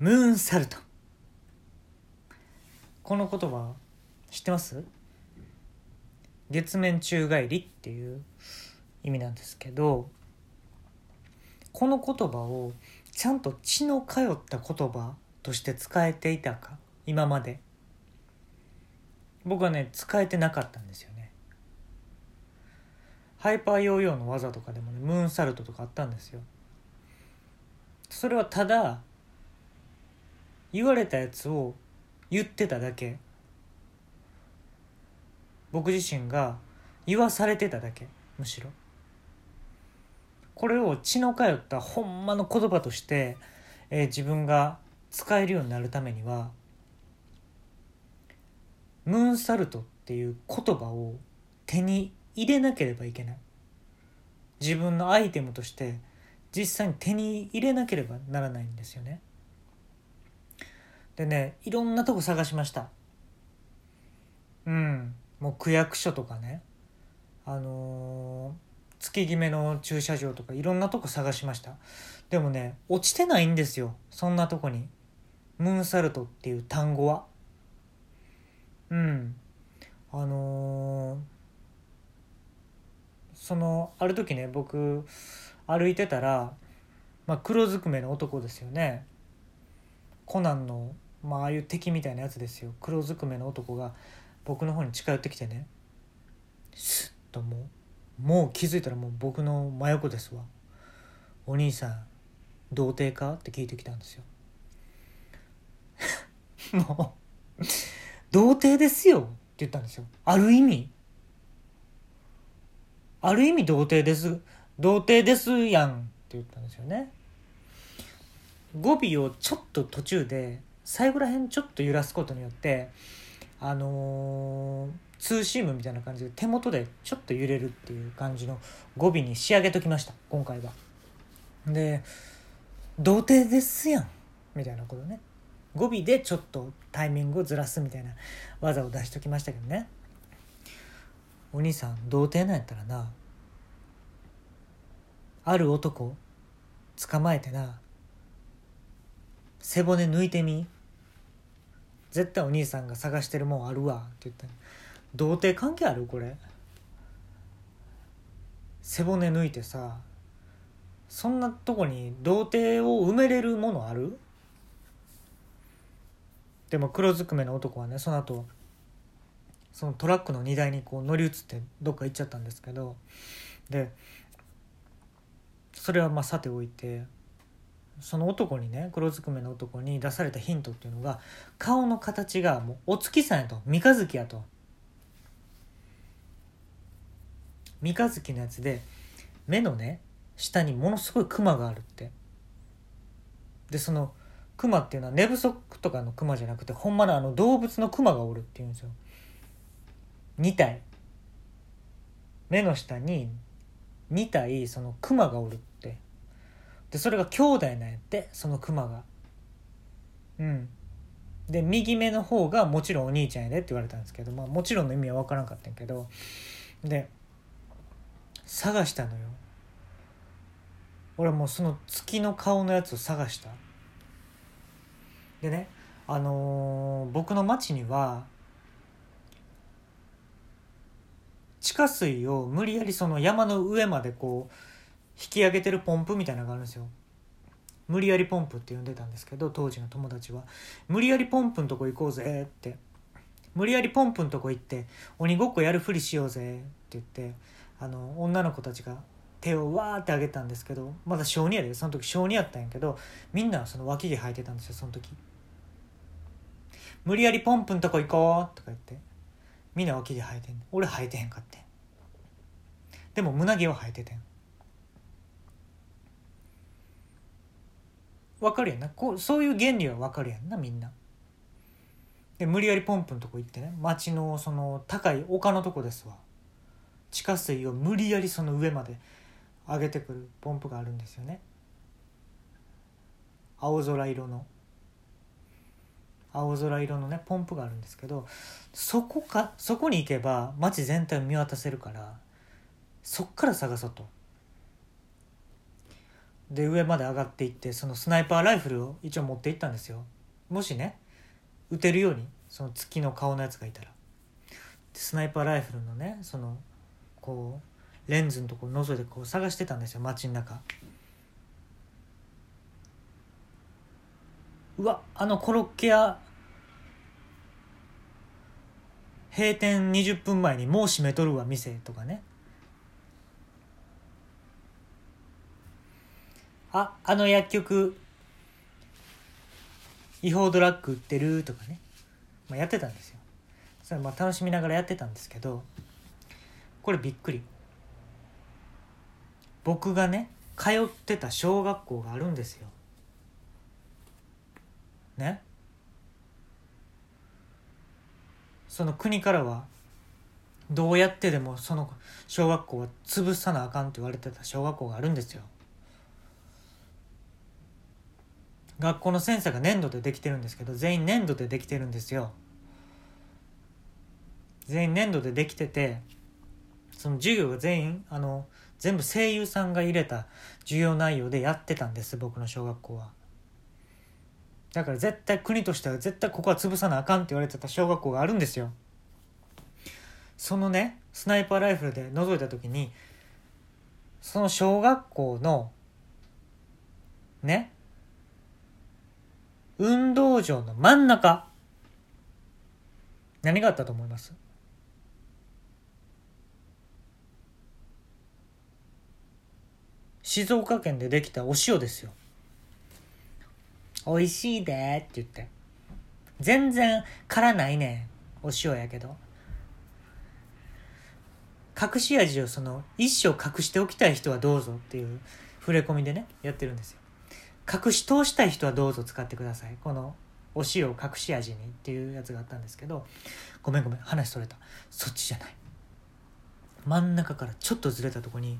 ムーンサルト。この言葉知ってます？月面宙返りっていう意味なんですけどこの言葉をちゃんと血の通った言葉として使えていたか？今まで。僕はね使えてなかったんですよね。ハイパーヨーヨーの技とかでもねムーンサルトとかあったんですよ。それはただ言われたやつを言ってただけ。僕自身が言わされてただけむしろ。これを血の通ったほんまの言葉として、えー、自分が使えるようになるためにはムーンサルトっていう言葉を手に入れなければいけない。自分のアイテムとして実際に手に入れなければならないんですよね。でねいろんなとこ探しました。うん。もう区役所とかね。あのー月決めの駐車場とかいろんなとこ探しました。でもね落ちてないんですよ。そんなとこに。ムーンサルトっていう単語は。うん。あのー、そのある時ね僕歩いてたら、まあ、黒ずくめの男ですよね。コナンの、まああいう敵みたいなやつですよ。黒ずくめの男が僕の方に近寄ってきてね。スッともうもう気づいたらもう僕の真横ですわ。お兄さん童貞か？って聞いてきたんですよ。もう童貞ですよって言ったんですよ。ある意味。ある意味童貞です童貞ですやんって言ったんですよね。語尾をちょっと途中で最後らへんちょっと揺らすことによってあのーツーシームみたいな感じで手元でちょっと揺れるっていう感じの語尾に仕上げときました今回は。で「童貞ですやん」みたいなことね。語尾でちょっとタイミングをずらすみたいな技を出しときましたけどね。お兄さん童貞なんやったらなある男捕まえてな背骨抜いてみ。絶対お兄さんが探してるもんあるわ。って言った童貞関係あるこれ。背骨抜いてさそんなとこに童貞を埋めれるものある？でも黒ずくめの男はねその後そのトラックの荷台にこう乗り移ってどっか行っちゃったんですけどでそれはまあさておいてその男にね黒ずくめの男に出されたヒントっていうのが顔の形がもうお月さんやと。三日月やと。三日月のやつで目のね下にものすごいクマがあるって。でそのクマっていうのは寝不足とかのクマじゃなくてほんまのあの動物のクマがおるっていうんですよ。2体。目の下に2体そのクマがおるって。でそれが兄弟なんやってそのクマが。うん。で右目の方がもちろんお兄ちゃんやでって言われたんですけど、まあ、もちろんの意味は分からんかったんやけどで探したのよ。俺もうその月の顔のやつを探した。でねあのー、僕の町には地下水を無理やりその山の上までこう引き上げてるポンプみたいなのがあるんですよ。無理やりポンプって呼んでたんですけど当時の友達は。無理やりポンプのとこ行こうぜって。無理やりポンプのとこ行って鬼ごっこやるふりしようぜって言ってあの女の子たちが手をわーってあげたんですけどまだ小2やでその時小2やったんやけどみんなその脇毛生えてたんですよその時。無理やりポンプんとこ行こうとか言ってみんな脇毛生えてん俺生えてへんかってでも胸毛は生えててん。わかるやんな。こうそういう原理はわかるやんなみんな。で無理やりポンプのとこ行ってね。町のその高い丘のとこですわ。地下水を無理やりその上まで上げてくるポンプがあるんですよね。青空色の。青空色のねポンプがあるんですけどそこかそこに行けば街全体を見渡せるからそっから探そうと。で上まで上がっていってそのスナイパーライフルを一応持っていったんですよ。もしね撃てるようにその月の顔のやつがいたら。スナイパーライフルのねそのこうレンズのところ覗いてこう探してたんですよ街の中。うわあのコロッケ屋閉店20分前にもう閉めとるわ店とかね。ああの薬局違法ドラッグ売ってるとかね、まあ、やってたんですよ。それまあ楽しみながらやってたんですけどこれびっくり。僕がね通ってた小学校があるんですよ。ね？その国からはどうやってでもその小学校は潰さなあかんって言われてた小学校があるんですよ。学校の先生が粘土でできてるんですけど全員粘土でできてるんですよ。全員粘土でできててその授業が全員あの全部声優さんが入れた授業内容でやってたんです僕の小学校は。だから絶対国としては絶対ここは潰さなあかんって言われてた小学校があるんですよ。そのねスナイパーライフルで覗いた時にその小学校のね運動場の真ん中。何があったと思います？静岡県でできたお塩ですよ。美味しいでって言って。全然辛ないねんお塩やけど。隠し味をその一生隠しておきたい人はどうぞっていう触れ込みでねやってるんですよ。隠し通したい人はどうぞ使ってください。このお塩を隠し味にっていうやつがあったんですけどごめんごめん話それた。そっちじゃない。真ん中からちょっとずれたとこに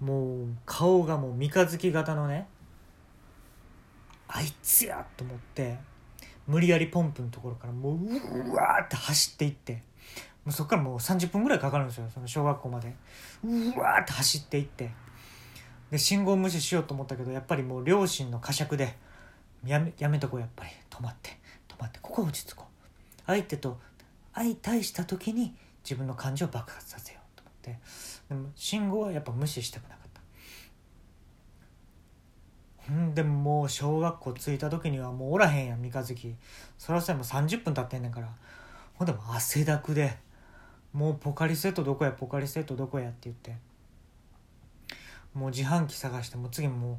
もう顔がもう三日月型のねあいつやと思って無理やりポンプのところからもううわーって走っていってもうそこからもう30分ぐらいかかるんですよその小学校まで。うわーって走っていって。で信号無視しようと思ったけどやっぱりもう両親の呵責でやめやめとこうやっぱり。止まって止まってここ落ち着こう。相手と相対した時に自分の感情を爆発させようと思って。でも信号はやっぱ無視したくなかった。んでもう小学校着いた時にはもうおらへんやん三日月。そらそもう30分経ってんねんから。ほんでも汗だくでもうポカリセットどこやポカリセットどこやって言って。もう自販機探しても次もう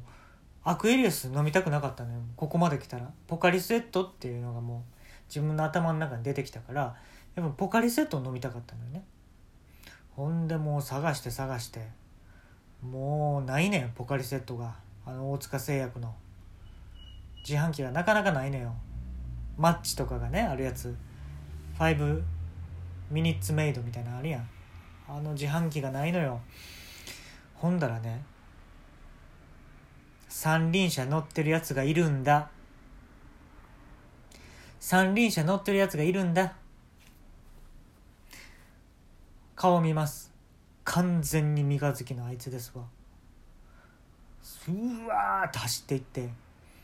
アクエリアス飲みたくなかったのよ。ここまで来たら。ポカリスエットっていうのがもう自分の頭の中に出てきたからやっぱポカリスエットを飲みたかったのよね。ほんでもう探して探してもうないねんポカリセットが。あの大塚製薬の。自販機がなかなかないのよ。マッチとかがねあるやつ。5ミニッツメイドみたいなのあるやん。あの自販機がないのよ。ほんだらね三輪車乗ってるやつがいるんだ。三輪車乗ってるやつがいるんだ。顔見ます。完全に三日月のあいつですわ。うわーって走っていって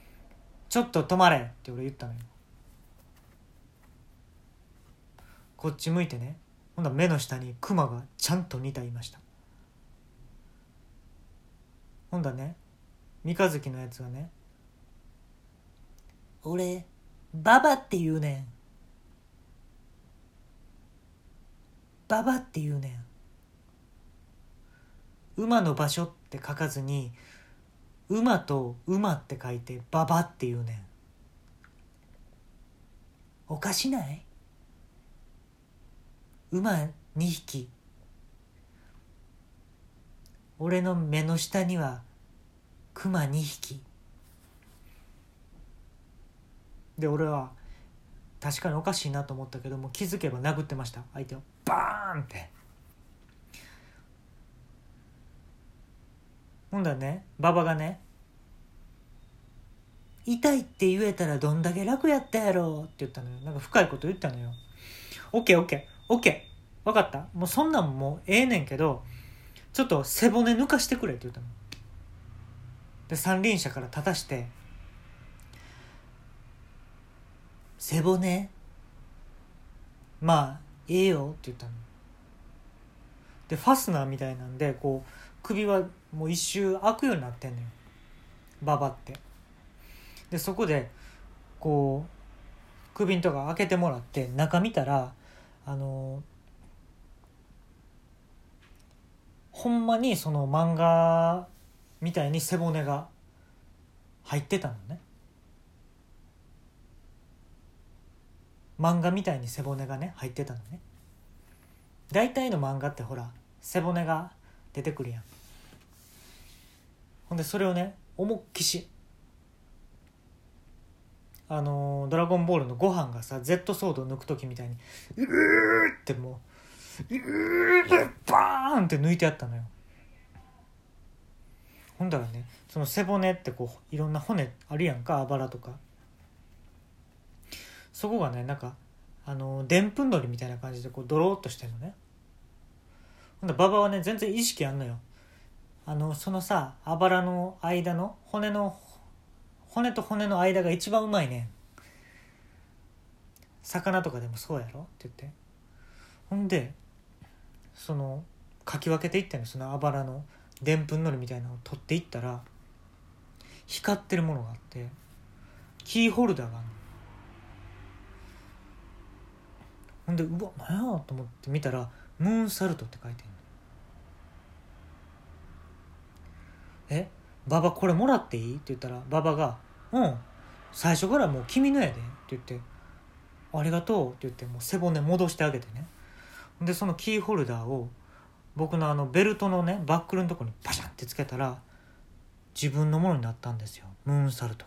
「ちょっと止まれ」って俺言ったのよ。こっち向いてね。ほんな目の下にクマがちゃんと似たいました。ほんだね三日月のやつがね「俺ババって言うねん」「ババって言うねん」馬の場所って書かずに馬と馬って書いてババって言うねん。おかしない？馬2匹。俺の目の下には熊2匹。で俺は確かにおかしいなと思ったけども気づけば殴ってました相手を。バーンって。ほんだらね馬場がね「痛いって言えたらどんだけ楽やったやろ」って言ったのよ。なんか深いこと言ったのよ。OKOKOK 分かった？もうそんなんもうええねんけどちょっと背骨抜かしてくれって言ったの。で三輪車から立たして「背骨？まあええよ」って言ったの。でファスナーみたいなんでこう首はもう一周開くようになってんのよ。ババって。でそこでこう首んとか開けてもらって中見たらあのほんまにその漫画みたいに背骨が入ってたのね。漫画みたいに背骨がね入ってたのね。大体の漫画ってほら背骨が出てくるやん。ほんでそれをね思っきしあのードラゴンボール」のご飯がさ Z ソードを抜く時みたいにうーってもううーバーンって抜いてあったのよ。ほんだらねその背骨ってこういろんな骨あるやんかあばらとか。そこがねなんかあのでんぷんのりみたいな感じでこうドローっとしてんのね。ほんで馬場はね全然意識あんのよ。あのそのさあばらの間の骨の骨と骨の間が一番うまいねん。魚とかでもそうやろ？って言って。ほんでそのかき分けていってんのそのあばらのでんぷんのりみたいなのを取っていったら光ってるものがあってキーホルダーがあるほんでうわ何やと思って見たら「ムーンサルト」って書いてんの。え馬場これもらっていい?」って言ったら馬場が「うん最初からもう君のやで」って言って「ありがとう」って言ってもう背骨戻してあげてね。でそのキーホルダーを僕のあのベルトのねバックルのとこにパシャンってつけたら自分のものになったんですよ。ムーンサルト